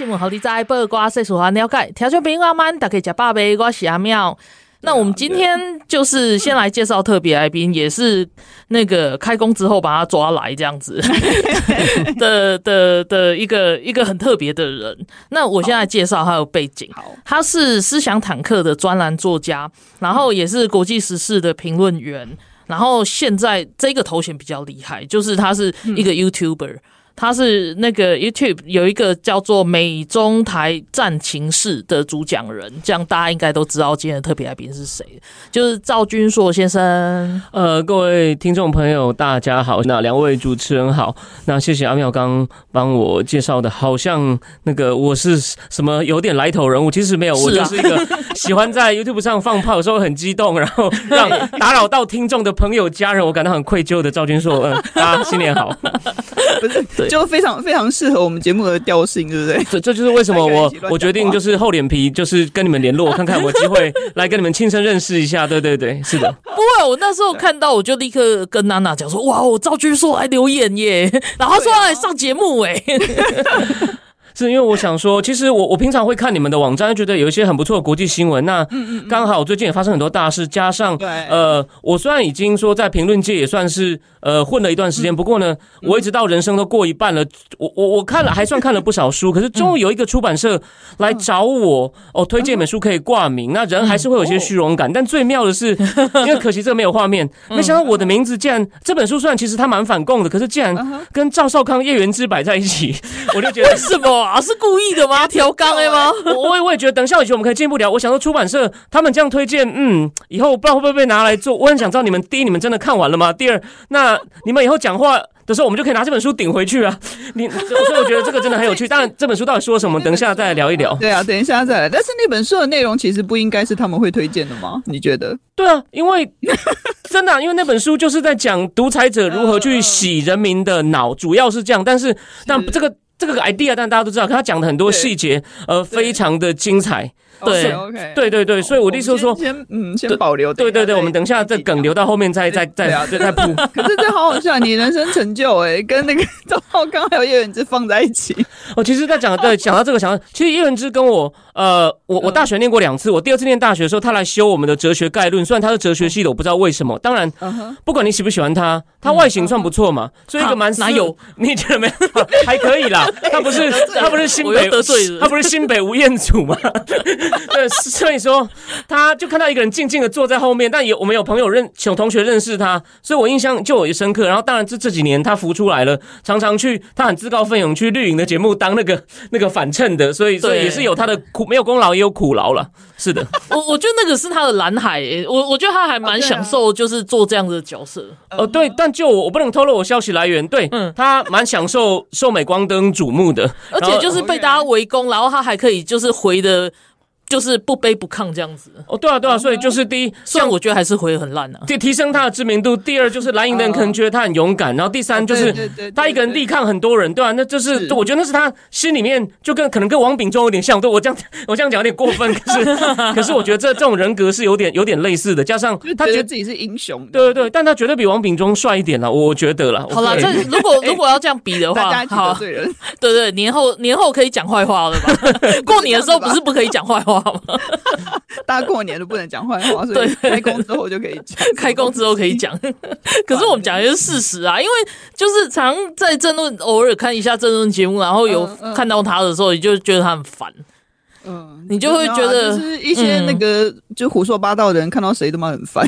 新闻，好你在报瓜世俗化了解。听众朋友们，大家吃饱没？我是阿妙。那我们今天就是先来介绍特别来宾，也是那个开工之后把他抓来这样子 的的的一个一个很特别的人。那我现在介绍他的背景，他是思想坦克的专栏作家，然后也是国际时事的评论员，然后现在这个头衔比较厉害，就是他是一个 YouTuber。他是那个 YouTube 有一个叫做“美中台战情室”的主讲人，这样大家应该都知道今天的特别来宾是谁，就是赵君硕先生。呃，各位听众朋友，大家好，那两位主持人好，那谢谢阿妙刚帮我介绍的，好像那个我是什么有点来头人物，其实没有，我就是一个喜欢在 YouTube 上放炮，有时候很激动，然后让打扰到听众的朋友家人，我感到很愧疚的赵君硕。嗯，大家新年好。不是，就非常非常适合我们节目的调性，对不对？这 这就是为什么我 我决定就是厚脸皮，就是跟你们联络，看看有没有机会来跟你们亲身认识一下。对对对，是的。不会，我那时候看到我就立刻跟娜娜讲说：“哇，我赵军硕来留言耶！”然后说要来上节目哎。是因为我想说，其实我我平常会看你们的网站，觉得有一些很不错的国际新闻。那刚好最近也发生很多大事，加上呃，我虽然已经说在评论界也算是呃混了一段时间，不过呢，我一直到人生都过一半了，我我我看了还算看了不少书，可是终于有一个出版社来找我哦，推荐一本书可以挂名，那人还是会有些虚荣感。但最妙的是，因为可惜这个没有画面，没想到我的名字竟然这本书虽然其实它蛮反共的，可是竟然跟赵少康、叶元之摆在一起，我就觉得什么？啊，是故意的吗？调缸的吗？我我也觉得，等下我觉得我们可以进一步聊。我想说，出版社他们这样推荐，嗯，以后不知道会不会被拿来做。我很想知道你们第一，你们真的看完了吗？第二，那你们以后讲话的时候，我们就可以拿这本书顶回去啊。你所以我觉得这个真的很有趣。当然，这本书到底说什么，等一下再来聊一聊。对啊，等一下再来。但是那本书的内容其实不应该是他们会推荐的吗？你觉得？对啊，因为真的、啊，因为那本书就是在讲独裁者如何去洗人民的脑，主要是这样。但是，但这个。这个 idea，但大家都知道，他讲的很多细节，呃，非常的精彩。对对对对，所以我的意思是说，先嗯，先保留。对对对，我们等一下这梗留到后面再再再再再铺。可是这好好笑，你人生成就哎，跟那个 赵浩刚还有叶远之放在一起。哦，其实，在讲对讲到这个，想到其实叶远之跟我，呃，我我大学念过两次，我第二次念大学的时候，他来修我们的哲学概论，虽然他是哲学系的，我不知道为什么。当然，不管你喜不喜欢他，他外形算不错嘛，所以一个蛮哪有？你觉得没有？还可以啦，他不是 他不是新北得罪他不是新北吴彦祖吗？对。所以说，他就看到一个人静静的坐在后面，但有我们有朋友认，有同学认识他，所以我印象就有一深刻。然后，当然这这几年他浮出来了，常常去，他很自告奋勇去绿营的节目当那个那个反衬的，所以所以也是有他的苦，没有功劳也有苦劳了。是的，我我觉得那个是他的蓝海、欸，我我觉得他还蛮享受，就是做这样子的角色。哦，对，但就我我不能透露我消息来源，对，嗯，他蛮享受受镁光灯瞩目的，而且就是被大家围攻，然后他还可以就是回的。就是不卑不亢这样子哦，对啊对啊，所以就是第一，虽然我觉得还是回得很烂啊，提提升他的知名度。第二就是蓝营的人可能觉得他很勇敢，然后第三就是他一个人力抗很多人，对啊，那就是我觉得那是他心里面就跟可能跟王炳忠有点像。对，我这样 我这样讲有点过分，可是 可是我觉得这这种人格是有点有点类似的，加上他觉得自己是英雄，对对对，但他绝对比王炳忠帅一点了，我觉得了。好了，这如果如果要这样比的话，好，对对，年后年后可以讲坏话了吧？过年的时候不是不可以讲坏话吗？大家过年都不能讲坏话，所以开工之后就可以讲。开工之后可以讲，可是我们讲的是事实啊，因为就是常在争论，偶尔看一下争论节目，然后有看到他的时候，你就觉得他很烦。嗯，你就会觉得就是一些那个就胡说八道的人，看到谁他妈很烦。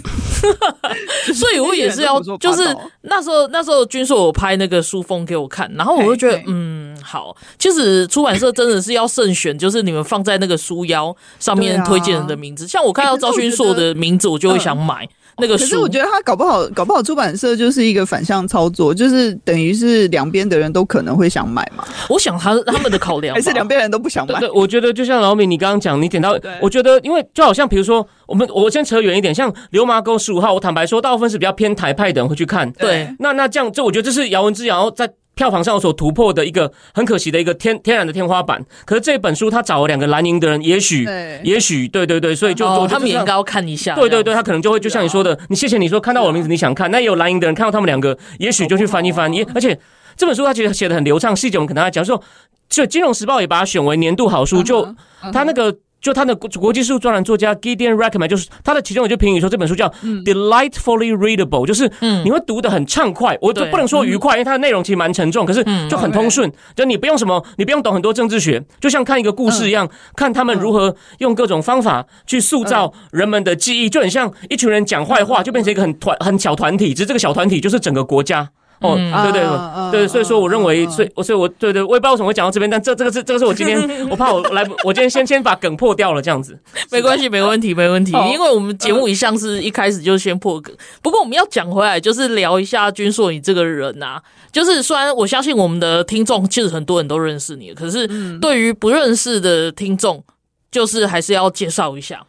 所以我也是要，就是那时候那时候军硕有拍那个书封给我看，然后我就觉得嗯好，其实出版社真的是要慎选，就是你们放在那个书腰上面推荐人的名字，像我看到赵君硕的名字，我就会想买。那个书。可是我觉得他搞不好，搞不好出版社就是一个反向操作，就是等于是两边的人都可能会想买嘛。我想他他们的考量 还是两边人都不想买。对，我觉得就像老米你刚刚讲，你点到，我觉得因为就好像比如说，我们我先扯远一点，像《流麻沟十五号》，我坦白说，大部分是比较偏台派的人会去看。对，那那这样，这我觉得这是姚文之，然后在。票房上有所突破的一个很可惜的一个天天然的天花板，可是这本书他找了两个蓝营的人，也许也许对对对，所以就、哦、他们也应该要看一下。对对对，他可能就会就像你说的，你谢谢你说看到我的名字你想看，那也有蓝营的人看到他们两个，也许就去翻一翻。也而且这本书他其实写的很流畅，细节我们可能要讲说，就《金融时报》也把它选为年度好书，就他那个。就他的国国际书专栏作家 Gideon Rackman，就是他的其中有句评语说，这本书叫 delightfully readable，就是你会读得很畅快。我就不能说愉快，因为它的内容其实蛮沉重，可是就很通顺。就你不用什么，你不用懂很多政治学，就像看一个故事一样，看他们如何用各种方法去塑造人们的记忆，就很像一群人讲坏话，就变成一个很团很小团体，只是这个小团体就是整个国家。哦，对对对，所以说我认为，所以我所以我对对，我也不知道为什么会讲到这边，但这这个是这个是我今天 我怕我来，我今天先先把梗破掉了，这样子。没关系，没问题，没问题，因为我们节目一向是一开始就先破梗。不过我们要讲回来，就是聊一下君硕你这个人呐，就是虽然我相信我们的听众其实很多人都认识你，可是对于不认识的听众，就是还是要介绍一下。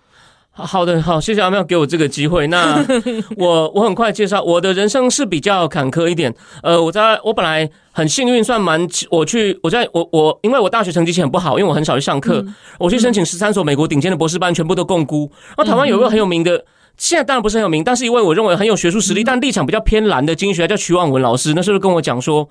好的，好，谢谢阿妙给我这个机会。那 我我很快介绍，我的人生是比较坎坷一点。呃，我在我本来很幸运，算蛮我去我在我我因为我大学成绩很不好，因为我很少去上课，嗯、我去申请十三所美国顶尖的博士班，全部都共估。然后台湾有一个很有名的，现在当然不是很有名，但是一位我认为很有学术实力，但立场比较偏蓝的经济学家叫徐望文老师，那时候跟我讲说。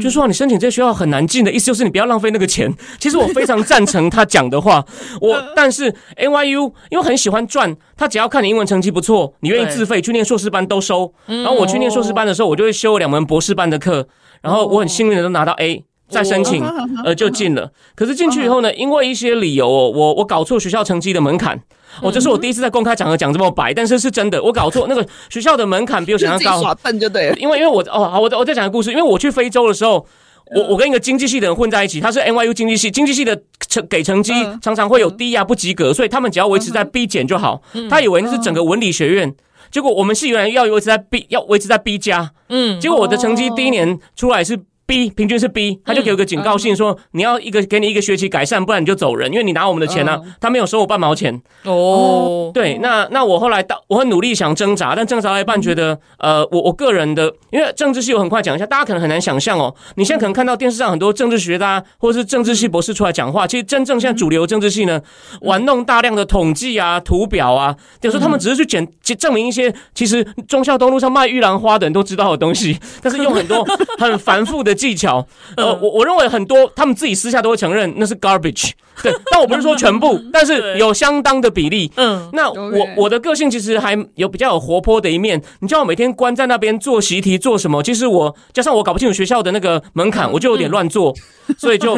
就说你申请这些学校很难进的意思，就是你不要浪费那个钱。其实我非常赞成他讲的话。我但是 NYU 因为很喜欢赚，他只要看你英文成绩不错，你愿意自费去念硕士班都收。然后我去念硕士班的时候，我就会修两门博士班的课。然后我很幸运的都拿到 A，再申请呃就进了。可是进去以后呢，因为一些理由，我我搞错学校成绩的门槛。哦，这是我第一次在公开场合讲这么白，但是是真的，我搞错那个学校的门槛比我想象高。耍笨就对了，因为因为我哦好，我我再讲个故事，因为我去非洲的时候，我我跟一个经济系的人混在一起，他是 NYU 经济系，经济系的成给成绩常常会有低啊不及格，所以他们只要维持在 B 减就好。他以为那是整个文理学院，结果我们系原来要维持在 B，要维持在 B 加，嗯，结果我的成绩第一年出来是。B 平均是 B，他就给我个警告信说，你要一个给你一个学期改善，不然你就走人，因为你拿我们的钱呢、啊，他没有收我半毛钱。哦，对，那那我后来到我很努力想挣扎，但挣扎了一半觉得，呃，我我个人的，因为政治系我很快讲一下，大家可能很难想象哦，你现在可能看到电视上很多政治学家或者是政治系博士出来讲话，其实真正现在主流政治系呢，玩弄大量的统计啊、图表啊，有时候他们只是去检证明一些其实中孝东路上卖玉兰花的人都知道的东西，但是用很多很繁复的。技巧，呃，我我认为很多他们自己私下都会承认那是 garbage，对，但我不是说全部，但是有相当的比例。嗯，那我我的个性其实还有比较有活泼的一面。你叫我每天关在那边做习题做什么？其实我加上我搞不清楚学校的那个门槛，我就有点乱做，所以就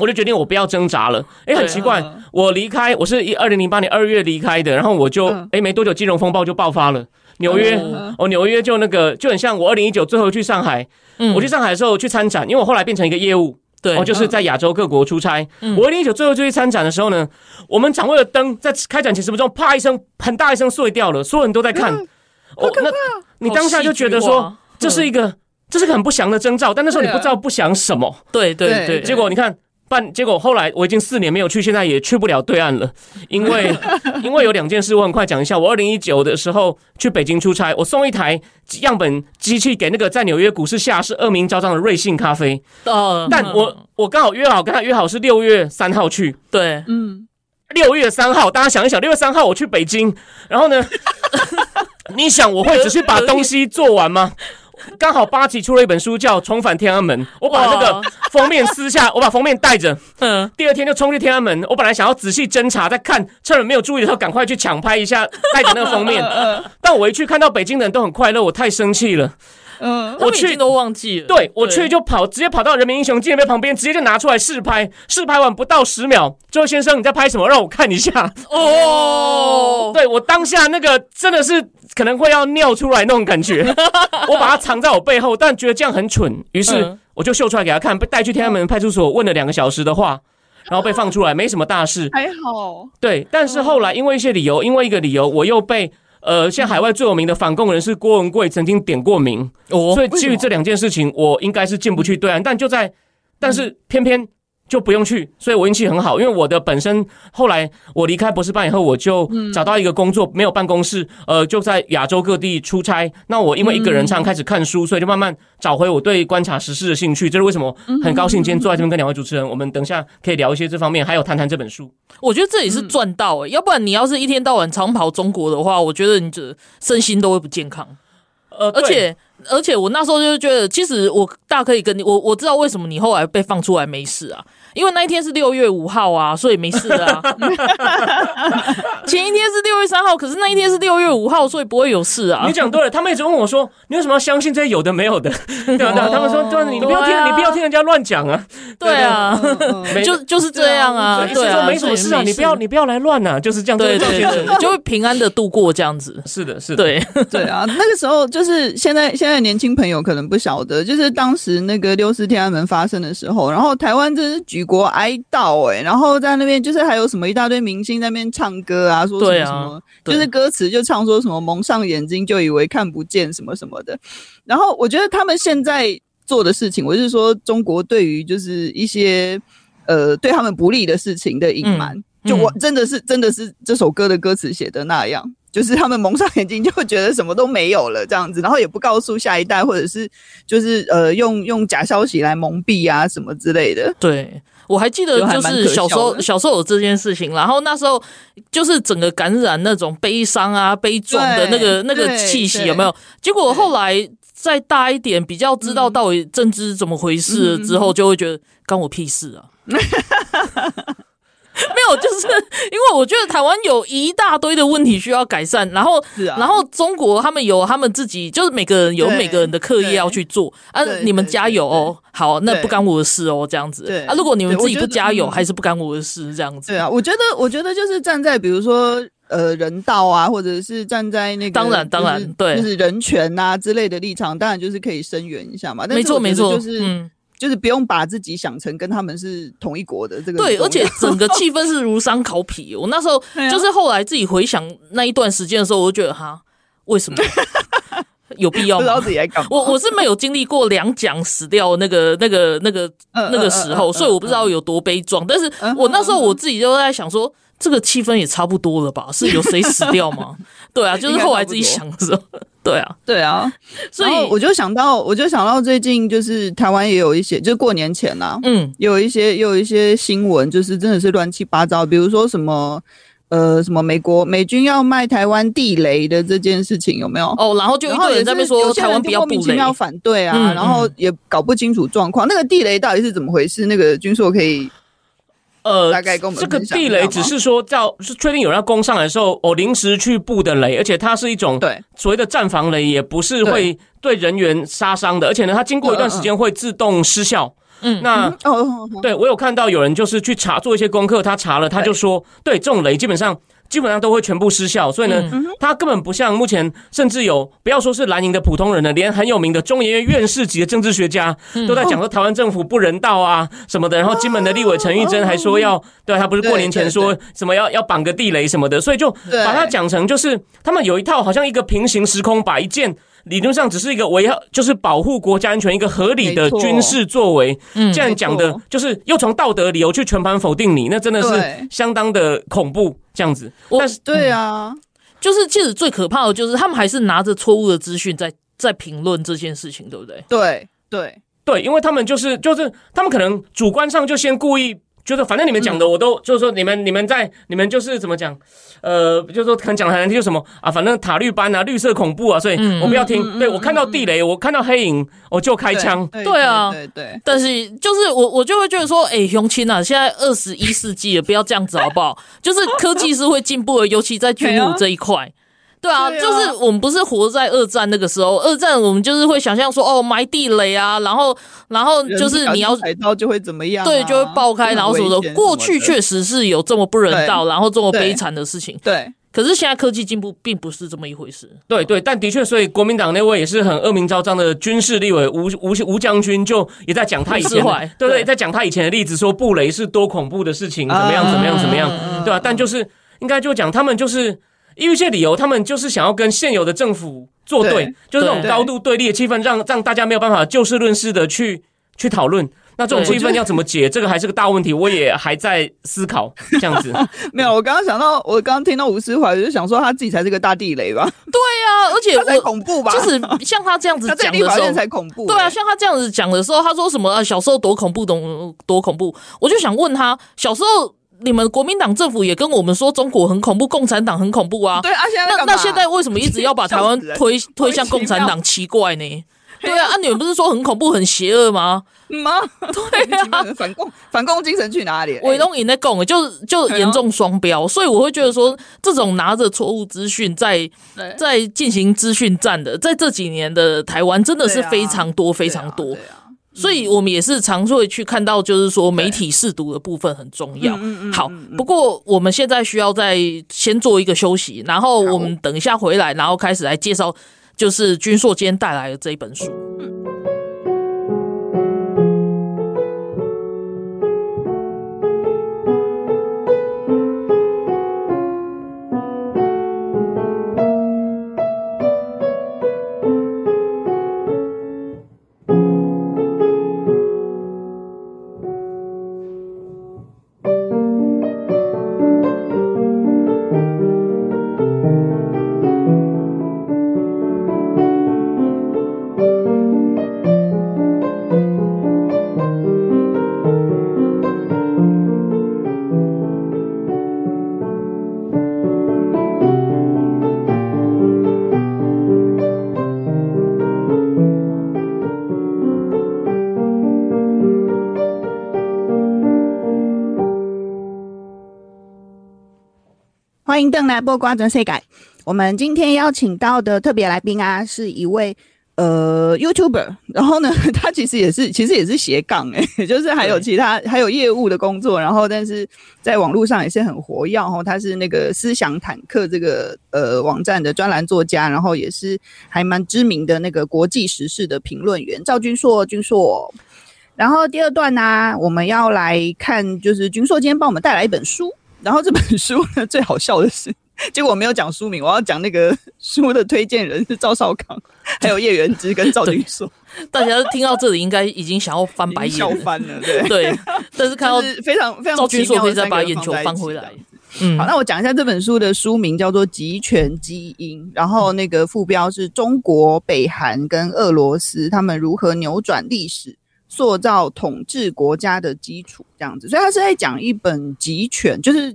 我就决定我不要挣扎了。哎，很奇怪，我离开我是一二零零八年二月离开的，然后我就哎没多久金融风暴就爆发了。纽约哦，纽约就那个就很像我二零一九最后去上海，嗯，我去上海的时候去参展，因为我后来变成一个业务，对，我就是在亚洲各国出差。我二零一九最后就去参展的时候呢，我们展位的灯在开展前十分钟，啪一声，很大一声碎掉了，所有人都在看。哦，那你当下就觉得说这是一个这是个很不祥的征兆，但那时候你不知道不祥什么，对对对，结果你看。办结果后来我已经四年没有去，现在也去不了对岸了，因为 因为有两件事，我很快讲一下。我二零一九的时候去北京出差，我送一台样本机器给那个在纽约股市下市恶名昭彰的瑞幸咖啡。哦，但我我刚好约好跟他约好是六月三号去。对，嗯，六月三号，大家想一想，六月三号我去北京，然后呢，你想我会只是把东西做完吗？刚好八旗出了一本书叫《重返天安门》，我把那个封面撕下，我把封面带着，嗯，第二天就冲去天安门。我本来想要仔细侦查，再看，趁人没有注意的时候赶快去抢拍一下，带着那个封面。但我一去看到北京的人都很快乐，我太生气了。嗯，我去都忘记了。对，我去就跑，直接跑到人民英雄纪念碑旁边，直接就拿出来试拍。试拍完不到十秒，这位先生你在拍什么？让我看一下。哦，对，我当下那个真的是可能会要尿出来那种感觉。我把它藏在我背后，但觉得这样很蠢，于是我就秀出来给他看，被带去天安门派出所问了两个小时的话，然后被放出来，没什么大事，还好。对，但是后来因为一些理由，因为一个理由，我又被。呃，现在海外最有名的反共人士郭文贵曾经点过名，哦，所以基于这两件事情，我应该是进不去对岸。但就在，但是偏偏。就不用去，所以我运气很好，因为我的本身后来我离开博士班以后，我就找到一个工作，没有办公室，呃，就在亚洲各地出差。那我因为一个人唱开始看书，所以就慢慢找回我对观察时事的兴趣。这是为什么很高兴今天坐在这边跟两位主持人，我们等一下可以聊一些这方面，还有谈谈这本书。我觉得这也是赚到诶、欸，要不然你要是一天到晚长跑中国的话，我觉得你这身心都会不健康。呃，而且而且我那时候就觉得，其实我大可以跟你，我我知道为什么你后来被放出来没事啊。因为那一天是六月五号啊，所以没事啊。前一天是六月三号，可是那一天是六月五号，所以不会有事啊。你讲对了，他们一直问我说：“你为什么要相信这些有的没有的？” 对啊，对啊，他们说：“对，你不要听，你不要听人家乱讲啊。”对啊，就就是这样啊。对啊，没什么事啊，你不要你不要来乱啊，就是这样。对对对，就会平安的度过这样子。是的，是的，对对啊。那个时候就是现在，现在年轻朋友可能不晓得，就是当时那个六四天安门发生的时候，然后台湾真是举国哀悼哎，然后在那边就是还有什么一大堆明星在那边唱歌啊，说什么什么，就是歌词就唱说什么蒙上眼睛就以为看不见什么什么的。然后我觉得他们现在做的事情，我是说中国对于就是一些呃对他们不利的事情的隐瞒，就我真的是真的是这首歌的歌词写的那样。就是他们蒙上眼睛，就会觉得什么都没有了这样子，然后也不告诉下一代，或者是就是呃用用假消息来蒙蔽啊什么之类的。对，我还记得就是小时候小时候有这件事情，然后那时候就是整个感染那种悲伤啊悲壮的那个那个气息有没有？结果后来再大一点，比较知道到底政治怎么回事了之后，就会觉得关我屁事啊。没有，就是因为我觉得台湾有一大堆的问题需要改善，然后，啊、然后中国他们有他们自己，就是每个人有每个人的课业要去做啊。你们加油哦，好，那不干我的事哦，这样子。对啊，如果你们自己不加油，还是不干我的事，这样子。对啊，我觉得，我觉得就是站在比如说呃人道啊，或者是站在那个当然当然对，就是人权啊之类的立场，当然就是可以声援一下嘛。没错没错，就是嗯。就是不用把自己想成跟他们是同一国的这个。对，而且整个气氛是 如丧考妣。我那时候就是后来自己回想那一段时间的时候，我就觉得哈，为什么 有必要吗？不知道自己在干嘛。我我是没有经历过两蒋死掉那个那个那个那个时候，所以我不知道有多悲壮。但是我那时候我自己就在想说，这个气氛也差不多了吧？是有谁死掉吗？对啊，就是后来自己想的时候。对啊，对啊，所以我就想到，我就想到最近就是台湾也有一些，就是过年前呐、啊，嗯，有一些，有一些新闻，就是真的是乱七八糟，比如说什么，呃，什么美国美军要卖台湾地雷的这件事情有没有？哦，然后就一堆人在那边说台湾比较莫名其妙反对啊，嗯、然后也搞不清楚状况，那个地雷到底是怎么回事？那个军硕可以。呃，大概跟我们这个地雷只是说叫是确定有人要攻上来的时候，我临时去布的雷，而且它是一种对。所谓的战防雷，也不是会对。人员杀伤的，而且呢，它经过一段时间会自动失效。嗯，那哦，对我有看到有人就是去查做一些功课，他查了，他就说，对这种雷基本上。基本上都会全部失效，所以呢，他根本不像目前，甚至有不要说是蓝营的普通人了，连很有名的中研院院士级的政治学家都在讲说台湾政府不人道啊什么的。然后金门的立委陈玉珍还说要，对，他不是过年前说什么要要绑个地雷什么的，所以就把它讲成就是他们有一套好像一个平行时空，把一件理论上只是一个维护就是保护国家安全一个合理的军事作为，这样讲的就是又从道德理由去全盘否定你，那真的是相当的恐怖。这样子，但是对啊，就是其实最可怕的就是他们还是拿着错误的资讯在在评论这件事情，对不对？对对对，因为他们就是就是他们可能主观上就先故意。就是反正你们讲的我都就是说你们你们在你们就是怎么讲，呃，就是说可能讲的很难听，就什么啊，反正塔绿班啊，绿色恐怖啊，所以我不要听。对，我看到地雷，我看到黑影，我就开枪。对啊，对对。但是就是我我就会觉得说，哎，雄青啊，现在二十一世纪了，不要这样子好不好？就是科技是会进步的，尤其在军武这一块。对啊，对啊，就是我们不是活在二战那个时候，二战我们就是会想象说，哦，埋地雷啊，然后，然后就是你要踩到就会怎么样，啊，对，就会爆开，然后什么的。过去确实是有这么不人道，然后这么悲惨的事情。对，可是现在科技进步并不是这么一回事。对对，但的确，所以国民党那位也是很恶名昭彰的军事立委吴吴吴将军，就也在讲他以前，对对，在讲他以前的例子，说布雷是多恐怖的事情，怎么样，怎么样，怎么样，对吧？但就是应该就讲他们就是。依一些理由，他们就是想要跟现有的政府作对，对就是那种高度对立的气氛，让让大家没有办法就事论事的去去讨论。那这种气氛要怎么解？这个还是个大问题，我也还在思考。这样子没有，我刚刚想到，我刚刚听到吴思怀，就想说他自己才是个大地雷吧？对啊，而且他才恐怖吧？就是像他这样子 讲的时候，才恐怖。对啊，像他这样子讲的时候，他说什么、啊、小时候多恐怖，多多恐怖。我就想问他，小时候你们国民党政府也跟我们说中国很恐怖，共产党很恐怖啊？对啊，现在那那现在为什么一直要把台湾推推向共产党？奇怪呢？对啊，啊，你们不是说很恐怖、很邪恶吗？吗？对啊，反共反共精神去哪里？伟东也在共，就就严重双标，所以我会觉得说，这种拿着错误资讯在在进行资讯战的，在这几年的台湾真的是非常多非常多，所以我们也是常会去看到，就是说媒体试读的部分很重要。好，不过我们现在需要再先做一个休息，然后我们等一下回来，然后开始来介绍，就是君硕今天带来的这一本书。欢迎邓来播瓜转世改。我们今天邀请到的特别来宾啊，是一位呃 YouTuber，然后呢，他其实也是其实也是斜杠诶，就是还有其他还有业务的工作，然后但是在网络上也是很活跃哦。他是那个思想坦克这个呃网站的专栏作家，然后也是还蛮知名的那个国际时事的评论员赵君硕，君硕。然后第二段呢、啊，我们要来看，就是君硕今天帮我们带来一本书。然后这本书呢，最好笑的是，结果我没有讲书名，我要讲那个书的推荐人是赵少康，还有叶元之跟赵君硕。大家听到这里，应该已经想要翻白眼，笑翻了，对对。但是看到非常非常赵君硕可以再把眼球翻回来。嗯，好，那我讲一下这本书的书名叫做《极权基因》，然后那个副标是中国、北韩跟俄罗斯他们如何扭转历史。塑造统治国家的基础，这样子，所以他是在讲一本集权，就是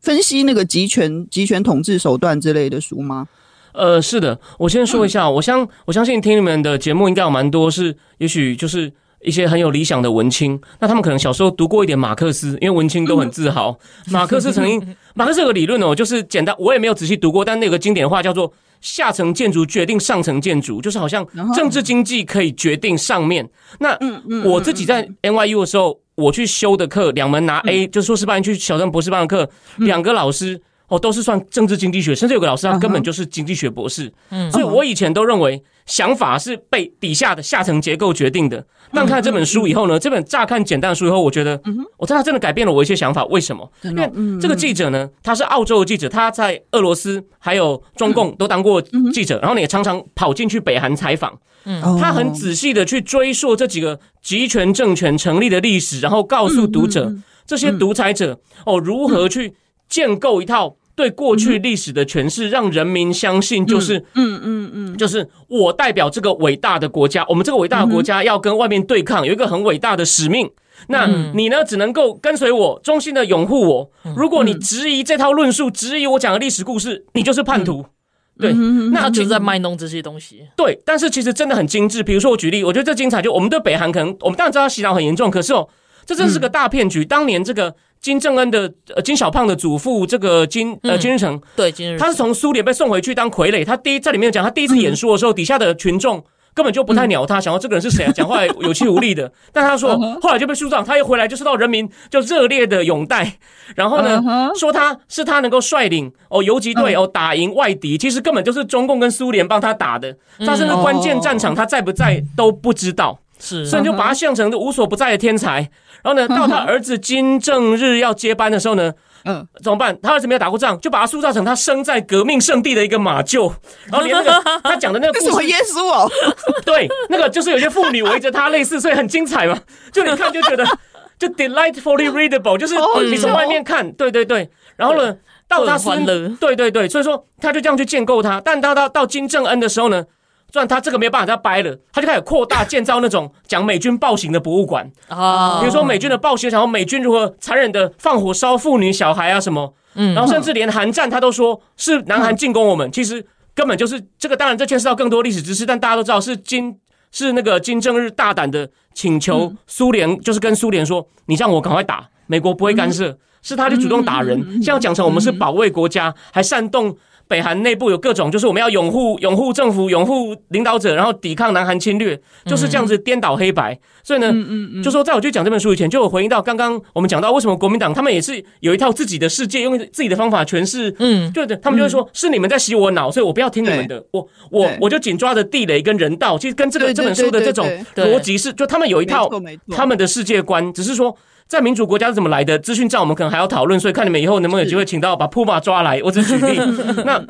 分析那个集权、集权统治手段之类的书吗？呃，是的，我先说一下，我相我相信听你们的节目应该有蛮多是，也许就是一些很有理想的文青，那他们可能小时候读过一点马克思，因为文青都很自豪。马克思曾经，马克思有个理论哦，就是简单，我也没有仔细读过，但那个经典话叫做。下层建筑决定上层建筑，就是好像政治经济可以决定上面。那我自己在 NYU 的时候，我去修的课，两门拿 A，就是硕士班去小镇博士班的课，两个老师哦都是算政治经济学，甚至有个老师他根本就是经济学博士。所以我以前都认为。想法是被底下的下层结构决定的。但看了这本书以后呢，这本乍看简单的书以后，我觉得，我真的真的改变了我一些想法。为什么？因为这个记者呢，他是澳洲的记者，他在俄罗斯还有中共都当过记者，然后呢也常常跑进去北韩采访。他很仔细的去追溯这几个集权政权成立的历史，然后告诉读者这些独裁者哦如何去建构一套。对过去历史的诠释，让人民相信，就是，嗯嗯嗯，就是我代表这个伟大的国家，我们这个伟大的国家要跟外面对抗，有一个很伟大的使命。那你呢，只能够跟随我，忠心的拥护我。如果你质疑这套论述，质疑我讲的历史故事，你就是叛徒。对，那就在卖弄这些东西。对，但是其实真的很精致。比如说，我举例，我觉得这精彩，就我们对北韩可能，我们当然知道洗脑很严重，可是哦，这真是个大骗局。当年这个。金正恩的呃金小胖的祖父这个金呃金日成，对金日成，他是从苏联被送回去当傀儡。他第一在里面讲，他第一次演说的时候，底下的群众根本就不太鸟他，想说这个人是谁啊？讲话有气无力的。但他说 后来就被书长，他一回来就受到人民就热烈的拥戴。然后呢，说他是他能够率领哦游击队哦打赢外敌，其实根本就是中共跟苏联帮他打的。他甚至关键战场他在不在都不知道，是，所以就把他像成无所不在的天才。然后呢，到他儿子金正日要接班的时候呢，嗯，怎么办？他儿子没有打过仗，就把他塑造成他生在革命圣地的一个马厩，然后连那个 他讲的那个故事，什么耶稣哦，对，那个就是有些妇女围着他，类似，所以很精彩嘛。就你看就觉得 就 delightfully readable，就是你从外面看，对对对，然后呢，到他孙，对对对，所以说他就这样去建构他，但他到到金正恩的时候呢？虽然他这个没有办法再掰了，他就开始扩大建造那种讲美军暴行的博物馆。啊，比如说美军的暴行，然后美军如何残忍的放火烧妇女小孩啊什么，嗯，然后甚至连韩战他都说是南韩进攻我们，其实根本就是这个。当然这牵涉到更多历史知识，但大家都知道是金是那个金正日大胆的请求苏联，就是跟苏联说，你让我赶快打，美国不会干涉，是他就主动打人，现在要讲成我们是保卫国家，还煽动。北韩内部有各种，就是我们要拥护拥护政府、拥护领导者，然后抵抗南韩侵略，就是这样子颠倒黑白。所以呢，嗯嗯就说在我去讲这本书以前，就有回应到刚刚我们讲到为什么国民党他们也是有一套自己的世界，用自己的方法诠释。嗯，对的，他们就会说是你们在洗我脑，所以我不要听你们的，我我我就紧抓着地雷跟人道。其实跟这个这本书的这种逻辑是，就他们有一套他们的世界观，只是说。在民主国家是怎么来的？资讯战我们可能还要讨论，所以看你们以后能不能有机会请到把普马抓来。我只是举例。那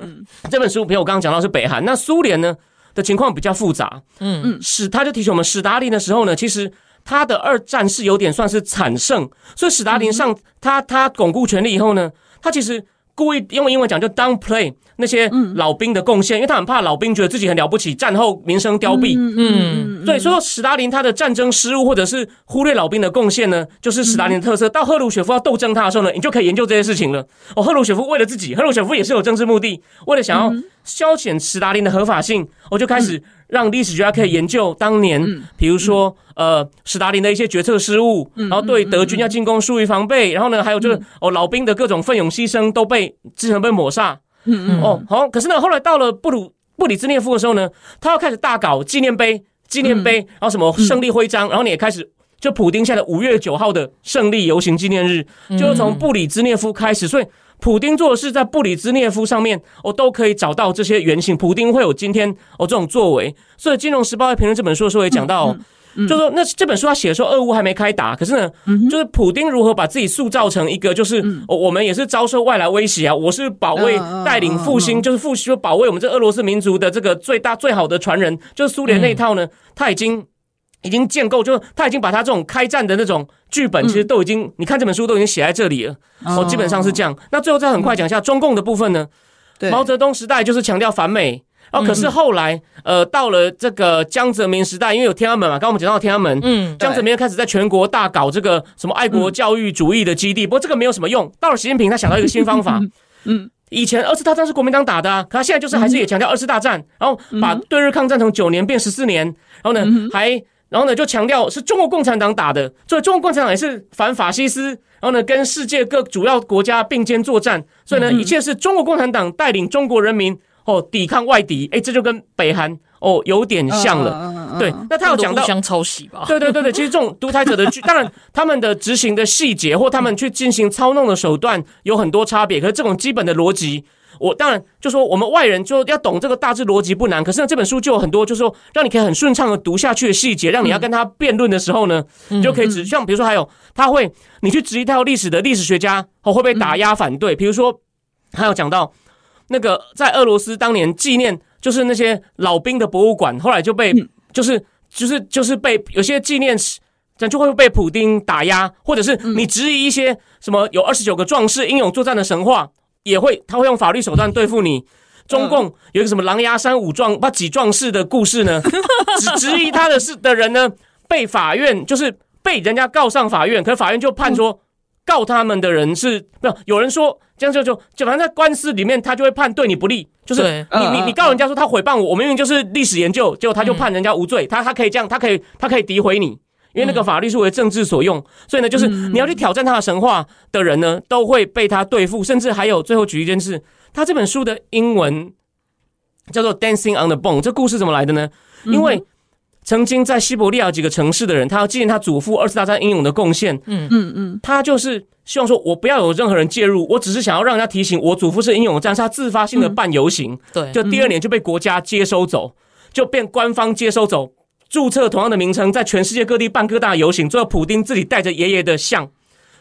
这本书，比如我刚刚讲到是北韩，那苏联呢的情况比较复杂。嗯嗯，史他就提醒我们，史达林的时候呢，其实他的二战是有点算是惨胜，所以史达林上他他巩固权力以后呢，他其实。故意用英文讲就 downplay 那些老兵的贡献，因为他很怕老兵觉得自己很了不起，战后名声凋敝。嗯，对，所以说史达林他的战争失误或者是忽略老兵的贡献呢，就是史达林的特色。到赫鲁雪夫要斗争他的时候呢，你就可以研究这些事情了。哦，赫鲁雪夫为了自己，赫鲁雪夫也是有政治目的，为了想要消遣史达林的合法性，我就开始。让历史学家可以研究当年，比如说，呃，史达林的一些决策失误，然后对德军要进攻疏于防备，然后呢，还有就是哦，老兵的各种奋勇牺牲都被之前被抹杀。嗯嗯。哦，好，可是呢，后来到了布鲁布里兹涅夫的时候呢，他要开始大搞纪念碑，纪念碑，然后什么胜利徽章，然后你也开始就普丁现在的五月九号的胜利游行纪念日，就是从布里兹涅夫开始，所以。普丁做的事在布里兹涅夫上面，我都可以找到这些原型。普丁会有今天哦这种作为，所以《金融时报》在评论这本书的时候也讲到，就说那这本书他写的时候，俄乌还没开打，可是呢，就是普丁如何把自己塑造成一个，就是我们也是遭受外来威胁啊，我是保卫带领复兴，就是复兴保卫我们这俄罗斯民族的这个最大最好的传人，就是苏联那一套呢，他已经。已经建构，就他已经把他这种开战的那种剧本，其实都已经，你看这本书都已经写在这里了。哦，基本上是这样。那最后再很快讲一下中共的部分呢？毛泽东时代就是强调反美，然后可是后来，呃，到了这个江泽民时代，因为有天安门嘛，刚刚我们讲到天安门，嗯，江泽民开始在全国大搞这个什么爱国教育主义的基地，不过这个没有什么用。到了习近平，他想到一个新方法，嗯，以前二次大战是国民党打的，可他现在就是还是也强调二次大战，然后把对日抗战从九年变十四年，然后呢还。然后呢，就强调是中国共产党打的，所以中国共产党也是反法西斯。然后呢，跟世界各主要国家并肩作战，所以呢，一切是中国共产党带领中国人民哦抵抗外敌。哎，这就跟北韩哦有点像了。对，那他有讲到互相抄袭吧？对对对对，其实这种独裁者的剧，当然他们的执行的细节或他们去进行操弄的手段有很多差别，可是这种基本的逻辑。我当然就说，我们外人就要懂这个大致逻辑不难，可是呢，这本书就有很多，就是说让你可以很顺畅的读下去的细节，让你要跟他辩论的时候呢，你就可以指像比如说还有他会你去质疑他有历史的历史学家哦会被打压反对，比如说还有讲到那个在俄罗斯当年纪念就是那些老兵的博物馆，后来就被就是就是就是被有些纪念这样就会被普丁打压，或者是你质疑一些什么有二十九个壮士英勇作战的神话。也会，他会用法律手段对付你。中共有一个什么狼牙山五壮不几壮士的故事呢？只质疑他的事的人呢，被法院就是被人家告上法院，可是法院就判说告他们的人是没有。有人说这样就就就反正在官司里面，他就会判对你不利，就是你你你告人家说他诽谤我，我明明就是历史研究，结果他就判人家无罪，他他可以这样，他可以他可以诋毁你。因为那个法律是为政治所用，所以呢，就是你要去挑战他的神话的人呢，都会被他对付，甚至还有最后举一件事，他这本书的英文叫做《Dancing on the Bone》，这故事怎么来的呢？因为曾经在西伯利亚几个城市的人，他要纪念他祖父二次大战英勇的贡献，嗯。嗯嗯，他就是希望说，我不要有任何人介入，我只是想要让人家提醒我祖父是英勇的战士，他自发性的办游行，对，就第二年就被国家接收走，就变官方接收走。注册同样的名称，在全世界各地办各大游行，最后普丁自己带着爷爷的像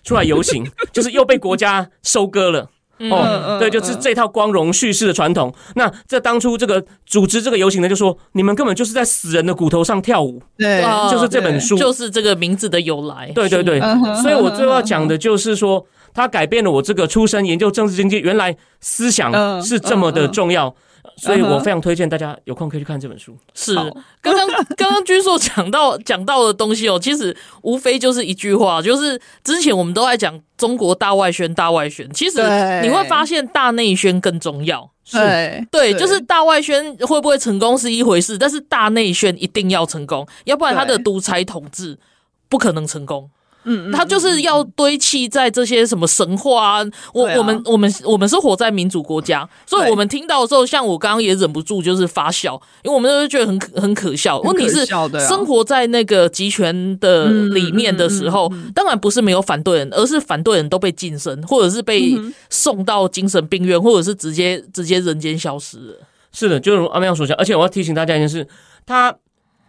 出来游行，就是又被国家收割了。哦，对，就是这套光荣叙事的传统。那这当初这个组织这个游行的就说，你们根本就是在死人的骨头上跳舞。对，就是这本书，就是这个名字的由来。对对对，所以我最后要讲的就是说，它改变了我这个出身研究政治经济，原来思想是这么的重要。所以我非常推荐大家有空可以去看这本书。是，刚刚刚刚君硕讲到讲到的东西哦，其实无非就是一句话，就是之前我们都在讲中国大外宣，大外宣，其实你会发现大内宣更重要。是，对，就是大外宣会不会成功是一回事，但是大内宣一定要成功，要不然他的独裁统治不可能成功。嗯，他就是要堆砌在这些什么神话啊，我我们我们我们是活在民主国家，所以我们听到的时候，像我刚刚也忍不住就是发笑，因为我们都觉得很很可笑。问题是，生活在那个集权的里面的时候，当然不是没有反对人，而是反对人都被晋升，或者是被送到精神病院，或者是直接直接人间消失了。是的，就如阿妙所讲，而且我要提醒大家一件事，他。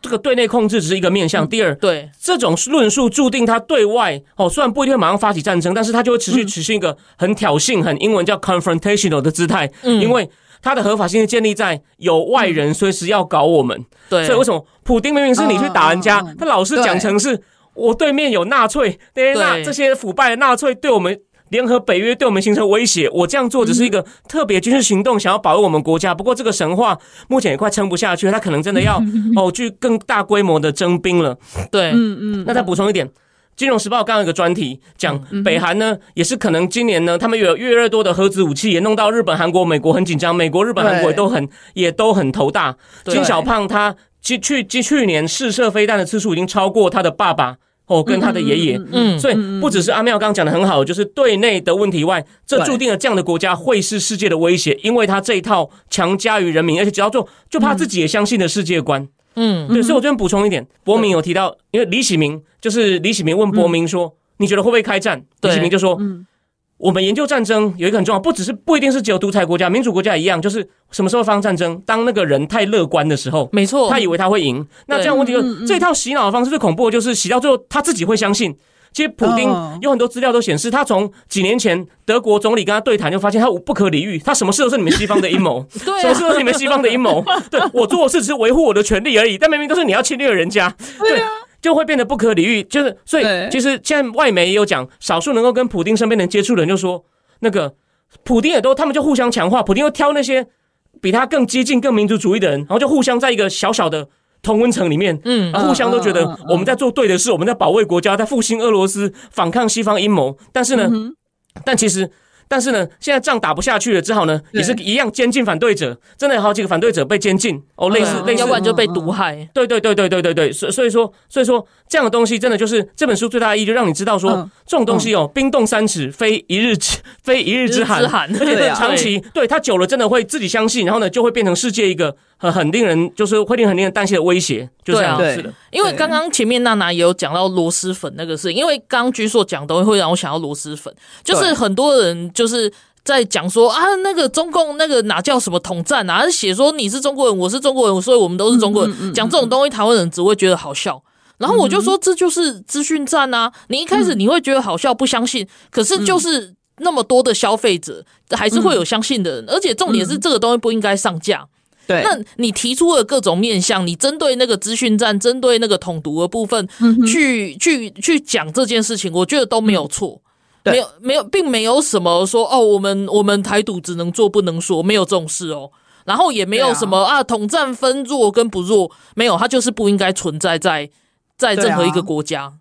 这个对内控制只是一个面向，第二，对。这种论述注定他对外哦，虽然不一定会马上发起战争，但是他就会持续持续一个很挑衅、很英文叫 confrontational 的姿态，嗯，因为他的合法性是建立在有外人随时要搞我们，对，所以为什么普丁明明是你去打人家，他老是讲成是我对面有纳粹，对，那这些腐败的纳粹对我们。联合北约对我们形成威胁，我这样做只是一个特别军事行动，想要保卫我们国家。不过这个神话目前也快撑不下去，他可能真的要 哦去更大规模的征兵了。对，嗯嗯。那再补充一点，《金融时报》刚刚有个专题讲，北韩呢也是可能今年呢，他们有越来越多的核子武器，也弄到日本、韩国、美国很紧张，美国、日本、韩国也都很也都很头大。金小胖他去去去年试射飞弹的次数已经超过他的爸爸。哦，跟他的爷爷，嗯，所以不只是阿妙刚刚讲的很好，就是对内的问题外，这注定了这样的国家会是世界的威胁，因为他这一套强加于人民，而且只要做，就怕自己也相信的世界观，嗯，对，所以我这边补充一点，伯明有提到，因为李喜明就是李喜明问伯明说，你觉得会不会开战？李喜明就说，嗯。我们研究战争有一个很重要，不只是不一定是只有独裁国家，民主国家也一样，就是什么时候发生战争？当那个人太乐观的时候，没错，他以为他会赢。那这样问题就是，这套洗脑的方式最恐怖的就是洗到最后他自己会相信。其实普丁有很多资料都显示，他从几年前德国总理跟他对谈就发现他不可理喻，他什么事都是你们西方的阴谋，对，什么事都是你们西方的阴谋。对，我做的事只是维护我的权利而已，但明明都是你要侵略人家。对。就会变得不可理喻，就是所以其实现在外媒也有讲，少数能够跟普丁身边人接触的人就说，那个普丁也都他们就互相强化，普丁又挑那些比他更激进、更民族主义的人，然后就互相在一个小小的同温层里面，嗯，互相都觉得我们在做对的事，我们在保卫国家，在复兴俄罗斯，反抗西方阴谋，但是呢，但其实。但是呢，现在仗打不下去了，只好呢，也是一样监禁反对者，真的有好几个反对者被监禁哦，类似类似，要不然就被毒害。对对对对对对对，所所以说所以说这样的东西，真的就是这本书最大的意义，就让你知道说，这种东西哦，冰冻三尺，非一日之非一日之寒，而且 长期对它久了，真的会自己相信，然后呢，就会变成世界一个很很令人就是会令很令人担心的威胁，就这样是的。因为刚刚前面娜娜也有讲到螺蛳粉那个事，因为刚刚君硕讲的会让我想到螺蛳粉，就是很多人。就是在讲说啊，那个中共那个哪叫什么统战啊？写说你是中国人，我是中国人，所以我们都是中国人。讲这种东西，台湾人只会觉得好笑。然后我就说，这就是资讯战啊！你一开始你会觉得好笑，不相信，可是就是那么多的消费者，还是会有相信的人。而且重点是，这个东西不应该上架。对，那你提出了各种面向，你针对那个资讯站，针对那个统独的部分，去去去讲这件事情，我觉得都没有错。没有，没有，并没有什么说哦，我们我们台独只能做不能说，没有这种事哦。然后也没有什么啊，啊，统战分弱跟不弱，没有，它就是不应该存在在在任何一个国家。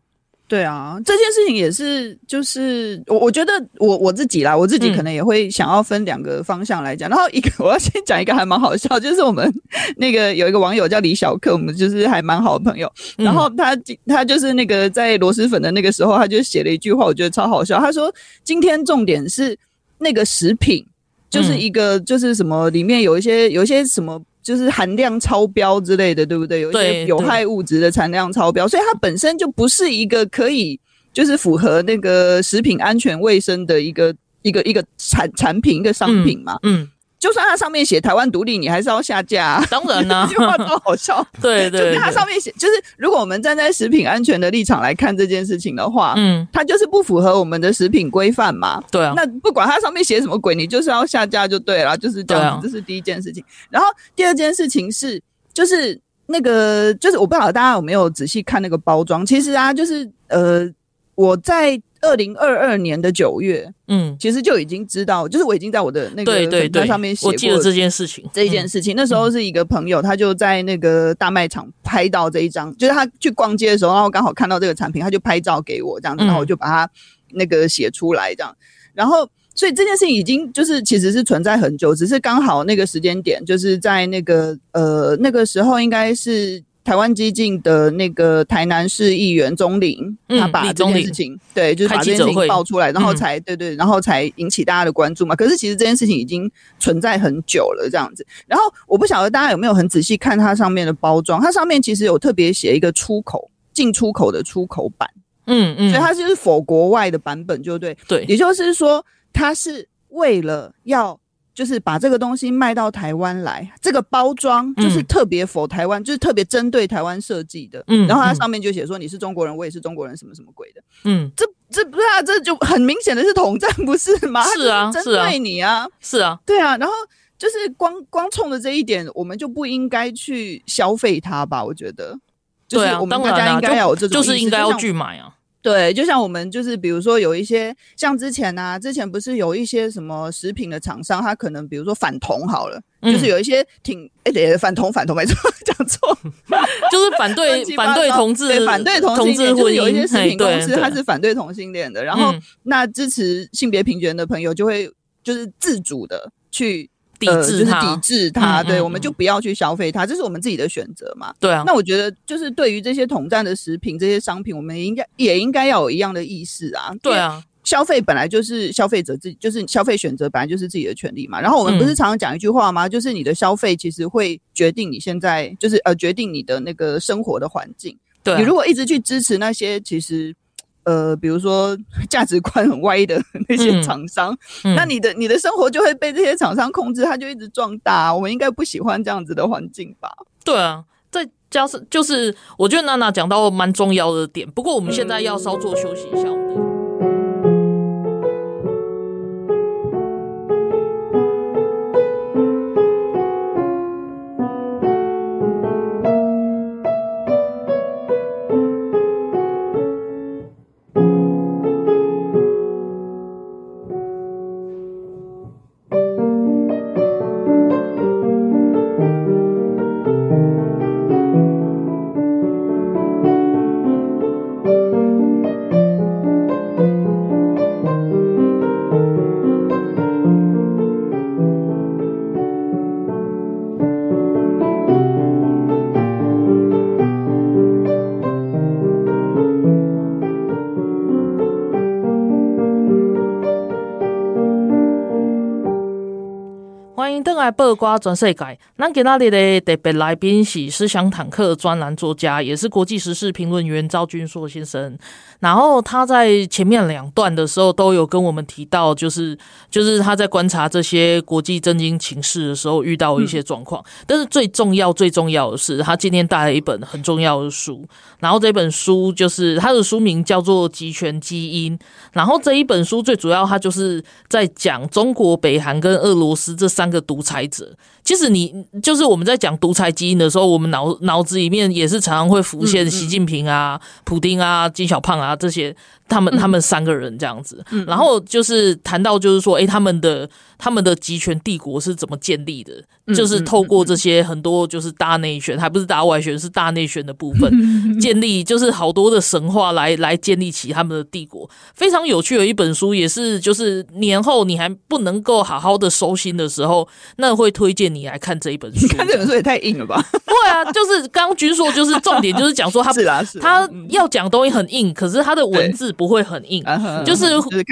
对啊，这件事情也是，就是我我觉得我我自己啦，我自己可能也会想要分两个方向来讲。嗯、然后一个 我要先讲一个还蛮好笑，就是我们那个有一个网友叫李小克，我们就是还蛮好的朋友。然后他他就是那个在螺蛳粉的那个时候，他就写了一句话，我觉得超好笑。他说：“今天重点是那个食品，就是一个就是什么里面有一些有一些什么。”就是含量超标之类的，对不对？有一些有害物质的产量超标，所以它本身就不是一个可以就是符合那个食品安全卫生的一个一个一个产产品一个商品嘛。嗯，嗯就算它上面写台湾独立，你还是要下架、啊。当然啦、啊，这句话多好笑。对对，它上面写，就是如果我们站在食品安全的立场来看这件事情的话，嗯，它就是不符合我们的食品规范嘛。对啊，那不管它上面写什么鬼，你就是要下架就对了，就是这样子。啊、这是第一件事情。然后第二件事情是，就是那个，就是我不知道大家有没有仔细看那个包装。其实啊，就是呃，我在。二零二二年的九月，嗯，其实就已经知道，就是我已经在我的那个粉专上面写过，我记得这件事情，这一件事情。那时候是一个朋友，他就在那个大卖场拍到这一张，就是他去逛街的时候，然后刚好看到这个产品，他就拍照给我这样子，然后我就把它那个写出来这样。然后，所以这件事情已经就是其实是存在很久，只是刚好那个时间点，就是在那个呃那个时候应该是。台湾激进的那个台南市议员钟玲，他把这件事情，对，就是把这件事情爆出来，然后才对对，然后才引起大家的关注嘛。可是其实这件事情已经存在很久了，这样子。然后我不晓得大家有没有很仔细看它上面的包装，它上面其实有特别写一个出口进出口的出口版，嗯嗯，所以它就是否国外的版本，就对对，也就是说它是为了要。就是把这个东西卖到台湾来，这个包装就是特别 for 台湾，嗯、就是特别针对台湾设计的。嗯，然后它上面就写说你是中国人，我也是中国人，什么什么鬼的。嗯，这这不是啊，这就很明显的是统战，不是吗？是啊，针对你啊，是啊，对啊。然后就是光光冲着这一点，我们就不应该去消费它吧？我觉得，就是我们大家应该要有这种，就是应该要去买啊。对，就像我们就是比如说有一些像之前啊，之前不是有一些什么食品的厂商，他可能比如说反同好了，嗯、就是有一些挺哎对，反同反同没错，讲错，就是反对反对同志，反对同性恋，就是有一些食品公司他是反对同性恋的，然后那支持性别平权的朋友就会就是自主的去。抵制它，呃、就是抵制它，嗯、对、嗯，我们就不要去消费它，这是我们自己的选择嘛。对啊，那我觉得就是对于这些统战的食品、这些商品，我们应该也应该要有一样的意识啊。对啊，消费本来就是消费者自己，就是消费选择本来就是自己的权利嘛。然后我们不是常常讲一句话吗？嗯、就是你的消费其实会决定你现在，就是呃决定你的那个生活的环境。对、啊，你如果一直去支持那些其实。呃，比如说 价值观很歪的那些厂商，嗯嗯，那你的你的生活就会被这些厂商控制，它就一直壮大。我们应该不喜欢这样子的环境吧？对啊，再加上就是，我觉得娜娜讲到蛮重要的点。不过我们现在要稍作休息一下。在八卦全世界，咱今仔日的特别来宾是思想坦克专栏作家，也是国际时事评论员赵君硕先生。然后他在前面两段的时候都有跟我们提到，就是就是他在观察这些国际政经情势的时候遇到一些状况。但是最重要最重要的是，他今天带了一本很重要的书。然后这本书就是他的书名叫做《集权基因》。然后这一本书最主要，他就是在讲中国、北韩跟俄罗斯这三个独裁者。其实你就是我们在讲独裁基因的时候，我们脑脑子里面也是常常会浮现习近平啊、普丁啊、金小胖啊这些。他们他们三个人这样子，然后就是谈到就是说，哎，他们的他们的集权帝国是怎么建立的？就是透过这些很多就是大内宣，还不是大外宣，是大内宣的部分建立，就是好多的神话来来建立起他们的帝国。非常有趣的一本书，也是就是年后你还不能够好好的收心的时候，那会推荐你来看这一本书。看这本书也太硬了吧？对啊，就是刚刚君硕就是重点，就是讲说他 他要讲东西很硬，可是他的文字。不会很硬，就是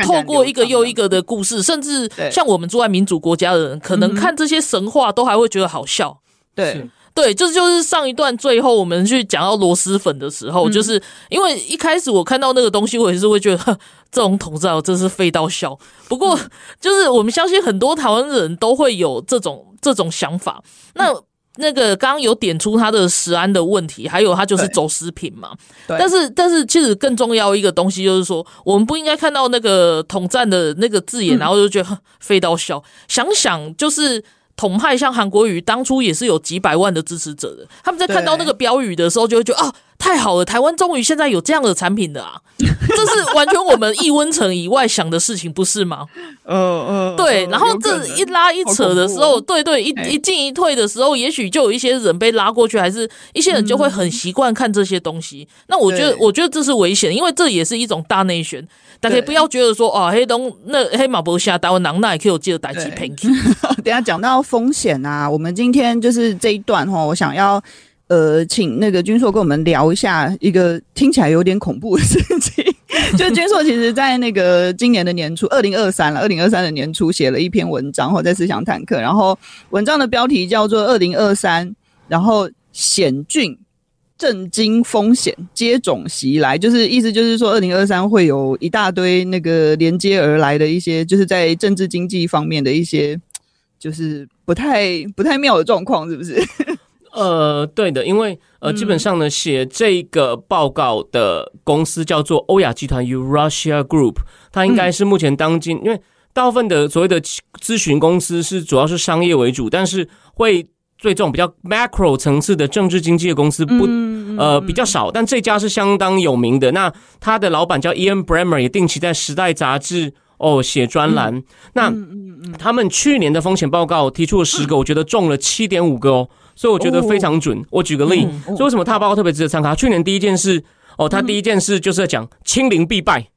透过一个又一个的故事，甚至像我们住在民主国家的人，可能看这些神话都还会觉得好笑。对，对，就是就是上一段最后我们去讲到螺蛳粉的时候，嗯、就是因为一开始我看到那个东西，我也是会觉得这种统战真是废到笑。不过 就是我们相信很多台湾人都会有这种这种想法。那、嗯那个刚刚有点出他的食安的问题，还有他就是走私品嘛。对。但是但是其实更重要一个东西就是说，我们不应该看到那个统战的那个字眼，然后就觉得废到笑。想想就是。统派像韩国瑜当初也是有几百万的支持者的，他们在看到那个标语的时候，就会觉得啊，太好了，台湾终于现在有这样的产品了啊！这是完全我们一温层以外想的事情，不是吗？嗯嗯，对。然后这一拉一扯的时候，对对，一一进一退的时候，也许就有一些人被拉过去，还是一些人就会很习惯看这些东西。那我觉得，我觉得这是危险，因为这也是一种大内旋。大家不要觉得说哦，黑东那黑马博下台湾囊那也可以有记得带起 Pinky。等下讲到风险啊，我们今天就是这一段哈，我想要呃，请那个君硕跟我们聊一下一个听起来有点恐怖的事情。就君硕其实，在那个今年的年初，二零二三了，二零二三的年初写了一篇文章，或在思想坦克，然后文章的标题叫做《二零二三》，然后险峻。震惊风险接踵袭来，就是意思就是说，二零二三会有一大堆那个连接而来的一些，就是在政治经济方面的一些，就是不太不太妙的状况，是不是？呃，对的，因为呃，基本上呢，写这个报告的公司叫做欧亚集团 （Eurasia Group），它应该是目前当今，嗯、因为大部分的所谓的咨询公司是主要是商业为主，但是会。对这种比较 macro 层次的政治经济的公司不呃比较少，但这家是相当有名的。那他的老板叫 Ian Bremmer，也定期在《时代》杂志哦写专栏。那他们去年的风险报告提出了十个，我觉得中了七点五个哦，所以我觉得非常准。我举个例，所以为什么他报告特别值得参考？去年第一件事哦，他第一件事就是在讲清零必败。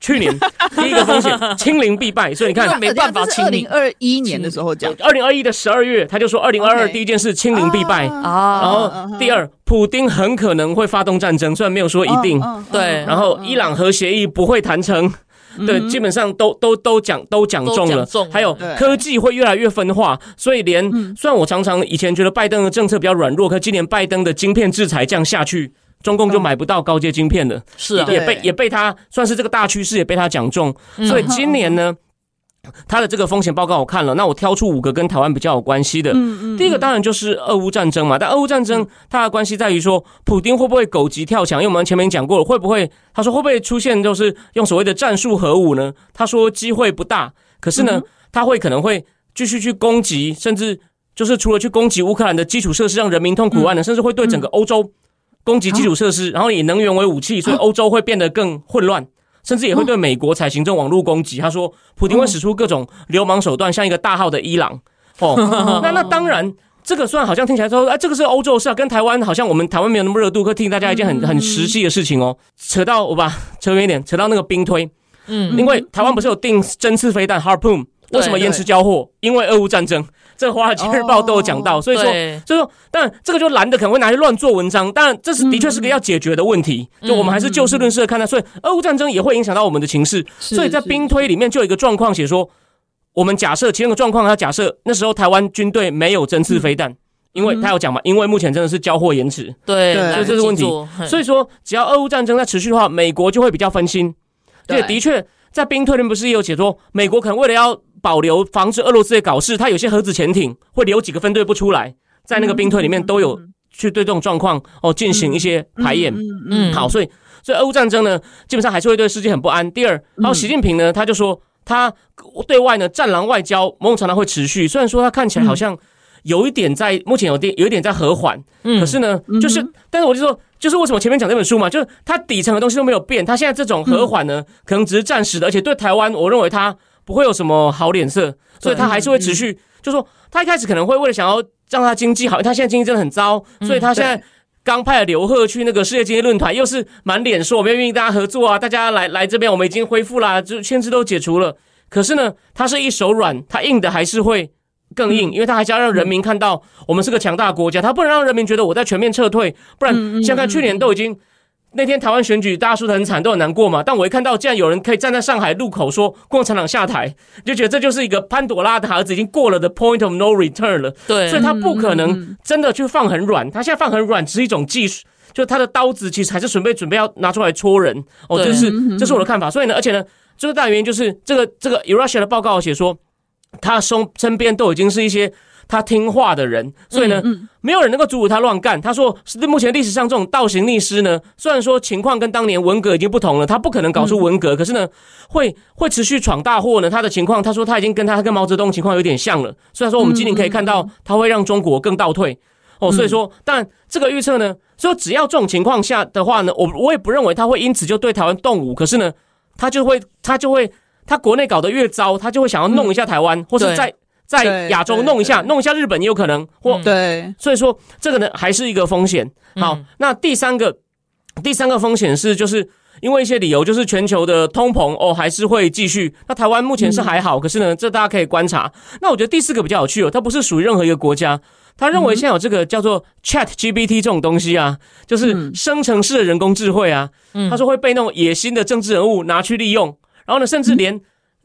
去年 第一个风险，清零必败，所以你看没办法清零。二零二一年的时候讲，二零二一的十二月，他就说二零二二第一件事清零必败啊。然后第二，普丁很可能会发动战争，虽然没有说一定。对。然后伊朗核协议不会谈成，对，基本上都都都讲都讲中了。还有科技会越来越分化，所以连虽然我常常以前觉得拜登的政策比较软弱，可今年拜登的晶片制裁降下去。中共就买不到高阶晶片了，是啊，也被也被他算是这个大趋势，也被他讲中。所以今年呢，他的这个风险报告我看了，那我挑出五个跟台湾比较有关系的。嗯嗯第一个当然就是俄乌战争嘛，但俄乌战争它的关系在于说，普丁会不会狗急跳墙？因为我们前面讲过了，会不会他说会不会出现就是用所谓的战术核武呢？他说机会不大，可是呢，他会可能会继续去攻击，甚至就是除了去攻击乌克兰的基础设施，让人民痛苦外呢，甚至会对整个欧洲。攻击基础设施，然后以能源为武器，所以欧洲会变得更混乱，甚至也会对美国采行这种网络攻击。他说，普京会使出各种流氓手段，像一个大号的伊朗。哦，那那当然，这个虽然好像听起来说，哎，这个是欧洲事啊，跟台湾好像我们台湾没有那么热度，可提醒大家一件很很实际的事情哦。扯到我把扯远一点，扯到那个兵推，嗯，因为台湾不是有定针刺飞弹 Harpoon，为什么延迟交货？因为俄乌战争。这《华尔街日报》都有讲到，oh, 所以说，所以说，但这个就蓝的可能会拿去乱做文章，当然这是的确是个要解决的问题。嗯、就我们还是就事论事的看待，所以俄乌战争也会影响到我们的情势。所以在兵推里面就有一个状况写说，我们假设其中一个状况，他假设那时候台湾军队没有针刺飞弹，嗯、因为他有讲嘛，因为目前真的是交货延迟，对，所以这是问题。所以说，只要俄乌战争在持续的话，美国就会比较分心。对，的确在兵推里面不是也有写说，美国可能为了要保留防止俄罗斯的搞事，他有些核子潜艇会留几个分队不出来，在那个兵推里面都有去对这种状况哦进行一些排演。嗯，好，所以所以俄乌战争呢，基本上还是会对世界很不安。第二，然后习近平呢，他就说他对外呢战狼外交某种程度会持续，虽然说他看起来好像有一点在目前有点有一点在和缓，可是呢，就是但是我就说，就是为什么前面讲这本书嘛，就是它底层的东西都没有变，他现在这种和缓呢，可能只是暂时的，而且对台湾，我认为他。不会有什么好脸色，所以他还是会持续。就说他一开始可能会为了想要让他经济好，他现在经济真的很糟，所以他现在刚派了刘贺去那个世界经济论坛，又是满脸说我们愿意大家合作啊，大家来来这边，我们已经恢复啦，就限制都解除了。可是呢，他是一手软，他硬的还是会更硬，因为他还是要让人民看到我们是个强大国家，他不能让人民觉得我在全面撤退，不然像看去年都已经。那天台湾选举大家输得很惨，都很难过嘛。但我一看到，竟然有人可以站在上海路口说共产党下台，就觉得这就是一个潘朵拉的盒子，已经过了的 point of no return 了。对，所以他不可能真的去放很软，他现在放很软只是一种技术，就他的刀子其实还是准备准备要拿出来戳人。哦，这是这是我的看法。所以呢，而且呢，最大原因就是这个这个 Eurasia 的报告写说，他身身边都已经是一些。他听话的人，所以呢，没有人能够阻止他乱干。他说，是目前历史上这种倒行逆施呢，虽然说情况跟当年文革已经不同了，他不可能搞出文革，嗯、可是呢，会会持续闯大祸呢。他的情况，他说他已经跟他跟毛泽东情况有点像了。虽然说我们今年可以看到他会让中国更倒退、嗯、哦，所以说，但这个预测呢，说只要这种情况下的话呢，我我也不认为他会因此就对台湾动武。可是呢，他就会他就会他国内搞得越糟，他就会想要弄一下台湾，嗯、或者在。在亚洲弄一下，弄一下日本也有可能，或对，所以说这个呢还是一个风险。好，嗯、那第三个第三个风险是，就是因为一些理由，就是全球的通膨哦还是会继续。那台湾目前是还好，嗯、可是呢，这大家可以观察。那我觉得第四个比较有趣哦，它不是属于任何一个国家，他认为现在有这个叫做 Chat GPT 这种东西啊，就是生成式的人工智慧啊，他说会被那种野心的政治人物拿去利用，然后呢，甚至连。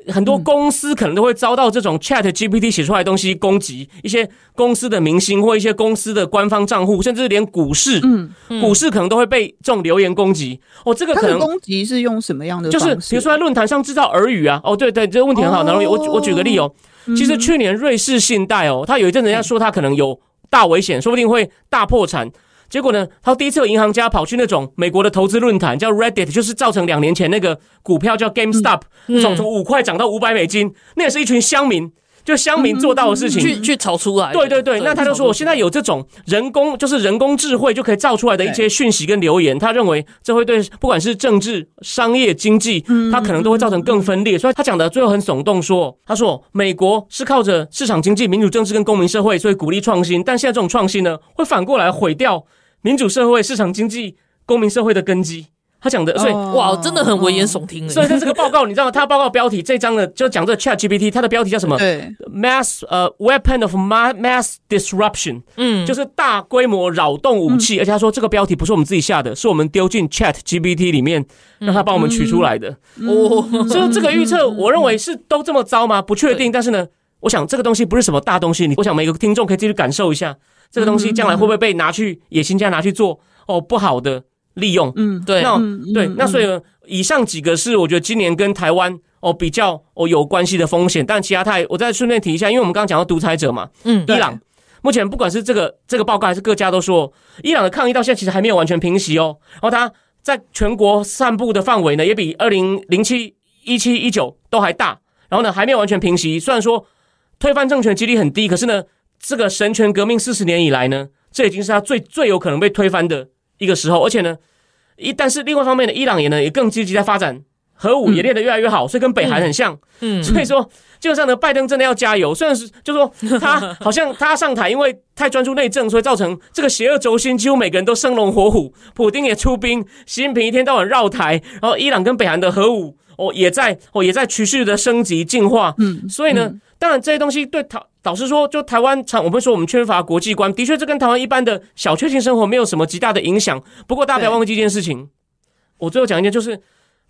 很多公司可能都会遭到这种 Chat GPT 写出来的东西攻击，一些公司的明星或一些公司的官方账户，甚至连股市，嗯，股市可能都会被这种留言攻击。哦，这个可能攻击是用什么样的？就是比如说在论坛上制造耳语啊。哦，对对，这个问题很好。然后我我举个例哦，其实去年瑞士信贷哦，他有一阵人家说他可能有大危险，说不定会大破产。结果呢，他第一次有银行家跑去那种美国的投资论坛，叫 Reddit，就是造成两年前那个股票叫 GameStop，那种从五块涨到五百美金，那也是一群乡民，就乡民做到的事情，去去炒出来。对对对，那他就说，我现在有这种人工，就是人工智慧就可以造出来的一些讯息跟留言，他认为这会对不管是政治、商业、经济，他可能都会造成更分裂。所以他讲的最后很耸动，说，他说美国是靠着市场经济、民主政治跟公民社会，所以鼓励创新，但现在这种创新呢，会反过来毁掉。民主社会、市场经济、公民社会的根基，他讲的，所以、oh, 哇，真的很危言耸听。所以他这个报告，你知道？他报告标题这张呢，就讲这个 Chat GPT，它的标题叫什么？对，Mass 呃、uh, Weapon of Mass Disruption，嗯，就是大规模扰动武器。嗯、而且他说这个标题不是我们自己下的，是我们丢进 Chat GPT 里面，让他帮我们取出来的。哦、嗯，所以这个预测，我认为是都这么糟吗？不确定。但是呢，我想这个东西不是什么大东西。你，我想每个听众可以继续感受一下。这个东西将来会不会被拿去野心家拿去做哦不好的利用？嗯，对，那对，那所以呢，以上几个是我觉得今年跟台湾哦比较哦有关系的风险，但其他太我再顺便提一下，因为我们刚刚讲到独裁者嘛，嗯，伊朗目前不管是这个这个报告还是各家都说，伊朗的抗议到现在其实还没有完全平息哦，然后他在全国散布的范围呢也比二零零七一七一九都还大，然后呢还没有完全平息，虽然说推翻政权几率很低，可是呢。这个神权革命四十年以来呢，这已经是他最最有可能被推翻的一个时候，而且呢，一但是另外一方面呢，伊朗也呢也更积极在发展核武，也练得越来越好，所以跟北韩很像，嗯，所以说基本上呢，拜登真的要加油。虽然是就说 他好像他上台，因为太专注内政，所以造成这个邪恶轴心几乎每个人都生龙活虎，普丁也出兵，习近平一天到晚绕台，然后伊朗跟北韩的核武哦也在哦也在持续的升级进化，嗯，所以呢，当然这些东西对他。导师说，就台湾常我们说我们缺乏国际观，的确这跟台湾一般的小确幸生活没有什么极大的影响。不过大家不要忘记一件事情，我最后讲一件，就是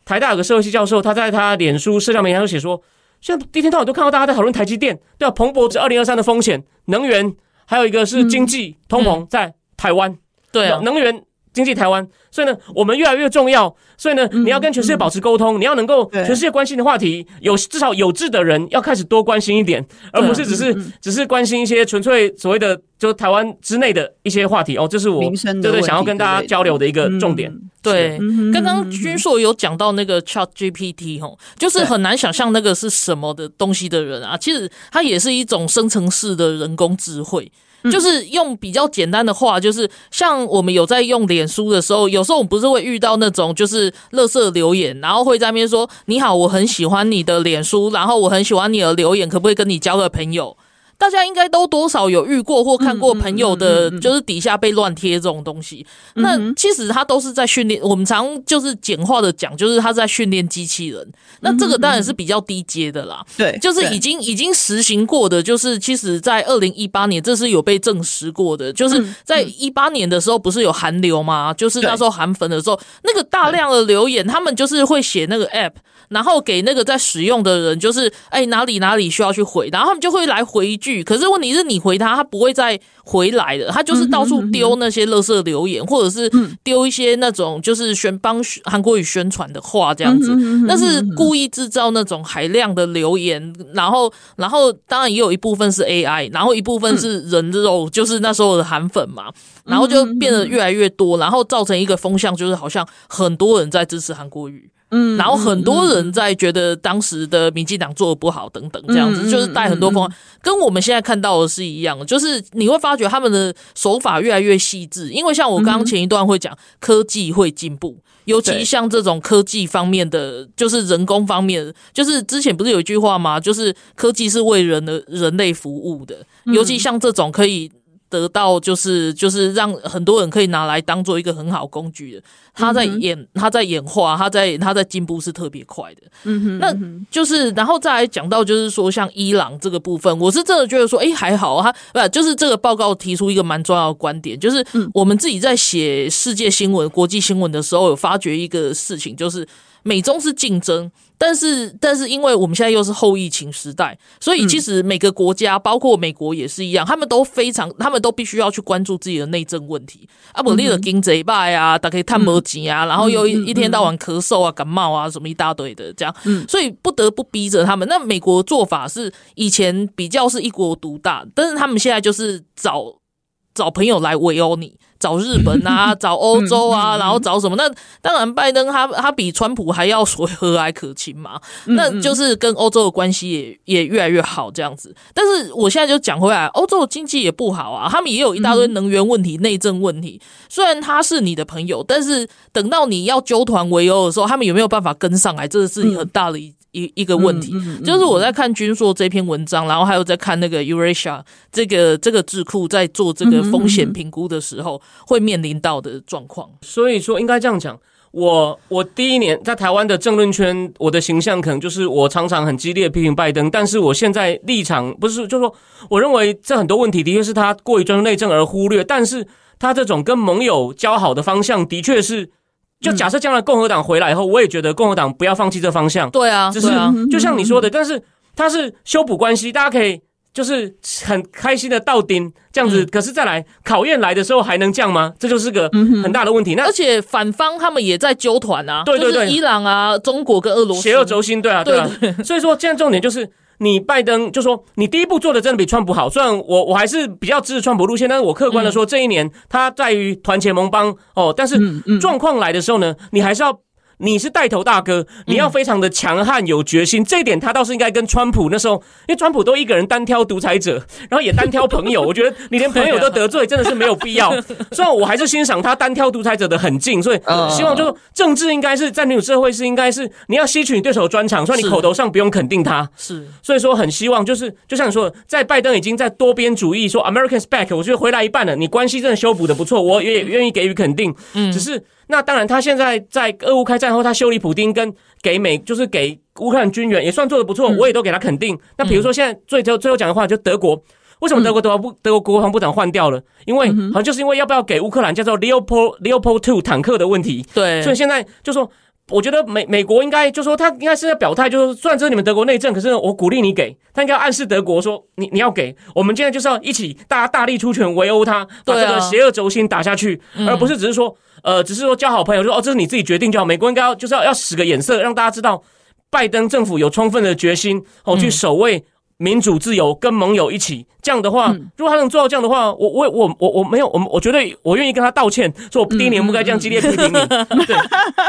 台大有个社会系教授，他在他脸书社交媒体上写说，现在一天到晚都看到大家在讨论台积电，对啊，彭博指二零二三的风险，能源，还有一个是经济通膨在台湾，对啊，能源。经济台湾，所以呢，我们越来越重要。所以呢，你要跟全世界保持沟通，你要能够全世界关心的话题，有至少有志的人要开始多关心一点，而不是只是只是关心一些纯粹所谓的就台湾之内的一些话题哦。这是我对对想要跟大家交流的一个重点。对，刚刚君硕有讲到那个 Chat GPT 吼，就是很难想象那个是什么的东西的人啊，其实它也是一种生成式的人工智慧。就是用比较简单的话，就是像我们有在用脸书的时候，有时候我们不是会遇到那种就是垃圾留言，然后会在那边说：“你好，我很喜欢你的脸书，然后我很喜欢你的留言，可不可以跟你交个朋友？”大家应该都多少有遇过或看过朋友的，就是底下被乱贴这种东西。那其实他都是在训练，我们常就是简化的讲，就是他在训练机器人。那这个当然是比较低阶的啦，对，就是已经已经实行过的，就是其实在二零一八年这是有被证实过的，就是在一八年的时候不是有韩流吗？就是那时候韩粉的时候，那个大量的留言，他们就是会写那个 app。然后给那个在使用的人，就是哎哪里哪里需要去回，然后他们就会来回一句。可是问题是你回他，他不会再回来的，他就是到处丢那些垃圾留言，或者是丢一些那种就是宣帮韩国语宣传的话这样子。那是故意制造那种海量的留言，然后然后当然也有一部分是 AI，然后一部分是人肉，就是那时候的韩粉嘛，然后就变得越来越多，然后造成一个风向，就是好像很多人在支持韩国语。嗯，然后很多人在觉得当时的民进党做的不好，等等，这样子就是带很多风，跟我们现在看到的是一样，就是你会发觉他们的手法越来越细致，因为像我刚刚前一段会讲，科技会进步，尤其像这种科技方面的，就是人工方面，就是之前不是有一句话吗？就是科技是为人的人类服务的，尤其像这种可以。得到就是就是让很多人可以拿来当做一个很好工具的，他在演他在演化，他在他在进步是特别快的。嗯哼，那就是然后再来讲到就是说像伊朗这个部分，我是真的觉得说，哎，还好，他不就是这个报告提出一个蛮重要的观点，就是我们自己在写世界新闻、国际新闻的时候，有发觉一个事情，就是。美中是竞争，但是但是因为我们现在又是后疫情时代，所以其实每个国家，包括美国也是一样，他们都非常，他们都必须要去关注自己的内政问题。啊，不，你的经济败啊，大家探摩机啊，然后又一一天到晚咳嗽啊、感冒啊，什么一大堆的这样，所以不得不逼着他们。那美国做法是以前比较是一国独大，但是他们现在就是找找朋友来围殴你。找日本啊，找欧洲啊，然后找什么？那当然，拜登他他比川普还要说和蔼可亲嘛。那就是跟欧洲的关系也也越来越好这样子。但是我现在就讲回来，欧洲的经济也不好啊，他们也有一大堆能源问题、内政问题。虽然他是你的朋友，但是等到你要纠团围殴的时候，他们有没有办法跟上来？这是很大的一。一一个问题，就是我在看军硕这篇文章，然后还有在看那个 Eurasia 这个这个智库在做这个风险评估的时候，会面临到的状况。所以说，应该这样讲，我我第一年在台湾的政论圈，我的形象可能就是我常常很激烈批评拜登，但是我现在立场不是，就是说，我认为这很多问题的确是他过于专注内政而忽略，但是他这种跟盟友交好的方向，的确是。就假设将来共和党回来以后，我也觉得共和党不要放弃这方向。对啊，只是就像你说的，但是它是修补关系，大家可以就是很开心的到顶这样子。可是再来考验来的时候还能降吗？这就是个很大的问题。那而且反方他们也在纠团啊，对对对，伊朗啊、中国跟俄罗斯邪恶轴心，对啊，对啊。所以说现在重点就是。你拜登就说你第一步做的真的比川普好，虽然我我还是比较支持川普路线，但是我客观的说，这一年他在于团结盟邦哦，但是状况来的时候呢，你还是要。你是带头大哥，你要非常的强悍有决心，嗯、这一点他倒是应该跟川普那时候，因为川普都一个人单挑独裁者，然后也单挑朋友，我觉得你连朋友都得罪，真的是没有必要。虽然我还是欣赏他单挑独裁者的狠劲，所以希望就政治应该是在民主社会是应该是你要吸取你对手的专长，所以你口头上不用肯定他，是，所以说很希望就是就像你说的，在拜登已经在多边主义说 Americans back，我觉得回来一半了，你关系真的修补的不错，我也愿意给予肯定，嗯，只是。那当然，他现在在俄乌开战后，他修理普丁跟给美，就是给乌克兰军援也算做的不错，我也都给他肯定。那比如说现在最最最后讲的话，就德国，为什么德国德国不德国国防部长换掉了？因为好像就是因为要不要给乌克兰叫做 Leopold Leopold Two 坦克的问题。对，所以现在就说，我觉得美美国应该就说他应该是在表态，就是虽然这是你们德国内政，可是我鼓励你给，他应该要暗示德国说，你你要给，我们现在就是要一起大家大力出拳围殴他，把这个邪恶轴心打下去，而不是只是说。呃，只是说交好朋友，就说哦，这是你自己决定就好。美国应该要就是要要使个眼色，让大家知道拜登政府有充分的决心哦，去守卫民主自由，跟盟友一起。这样的话，如果他能做到这样的话，我我我我我没有，我我绝对我愿意跟他道歉，说我第一年不该这样激烈批评你。对，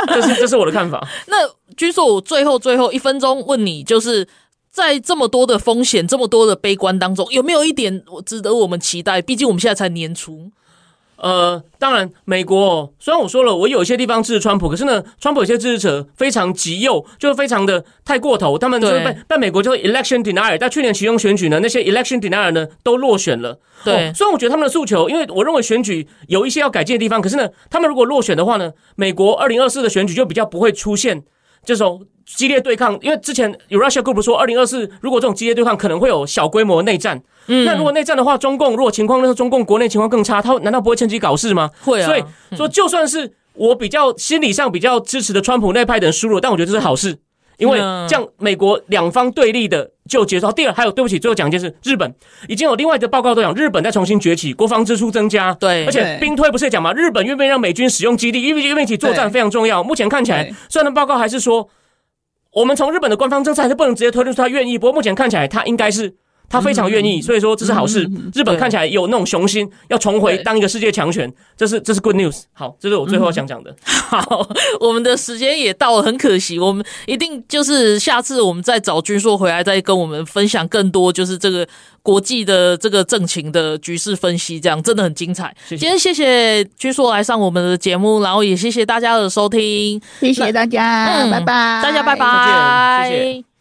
这是这是我的看法。那据说我最后最后一分钟问你，就是在这么多的风险、这么多的悲观当中，有没有一点我值得我们期待？毕竟我们现在才年初。呃，当然，美国虽然我说了，我有一些地方支持川普，可是呢，川普有些支持者非常极右，就是非常的太过头，他们就是被被美国叫 election denier，在去年其中选举呢，那些 election denier 呢都落选了。对，虽然我觉得他们的诉求，因为我认为选举有一些要改进的地方，可是呢，他们如果落选的话呢，美国二零二四的选举就比较不会出现这种激烈对抗，因为之前有 Russia Group 说，二零二四如果这种激烈对抗可能会有小规模内战。嗯，那如果内战的话，中共如果情况那是中共国内情况更差，他难道不会趁机搞事吗？会啊。所以说，就算是我比较心理上比较支持的川普那派的人输了，但我觉得这是好事，因为这样美国两方对立的就结束。第二，还有对不起，最后讲一件事，日本已经有另外的报告都讲，日本在重新崛起，国防支出增加，对，而且兵推不是也讲嘛？日本愿不愿意让美军使用基地，因为因为一起作战非常重要。目前看起来，虽然报告还是说，我们从日本的官方政策还是不能直接推论出他愿意，不过目前看起来他应该是。他非常愿意，所以说这是好事。日本看起来有那种雄心，要重回当一个世界强权，这是这是 good news。好，这是我最后想讲的。好，我们的时间也到了，很可惜，我们一定就是下次我们再找军硕回来，再跟我们分享更多，就是这个国际的这个政情的局势分析，这样真的很精彩。今天谢谢军硕来上我们的节目，然后也谢谢大家的收听，谢谢大家，拜拜，大家拜拜，谢谢。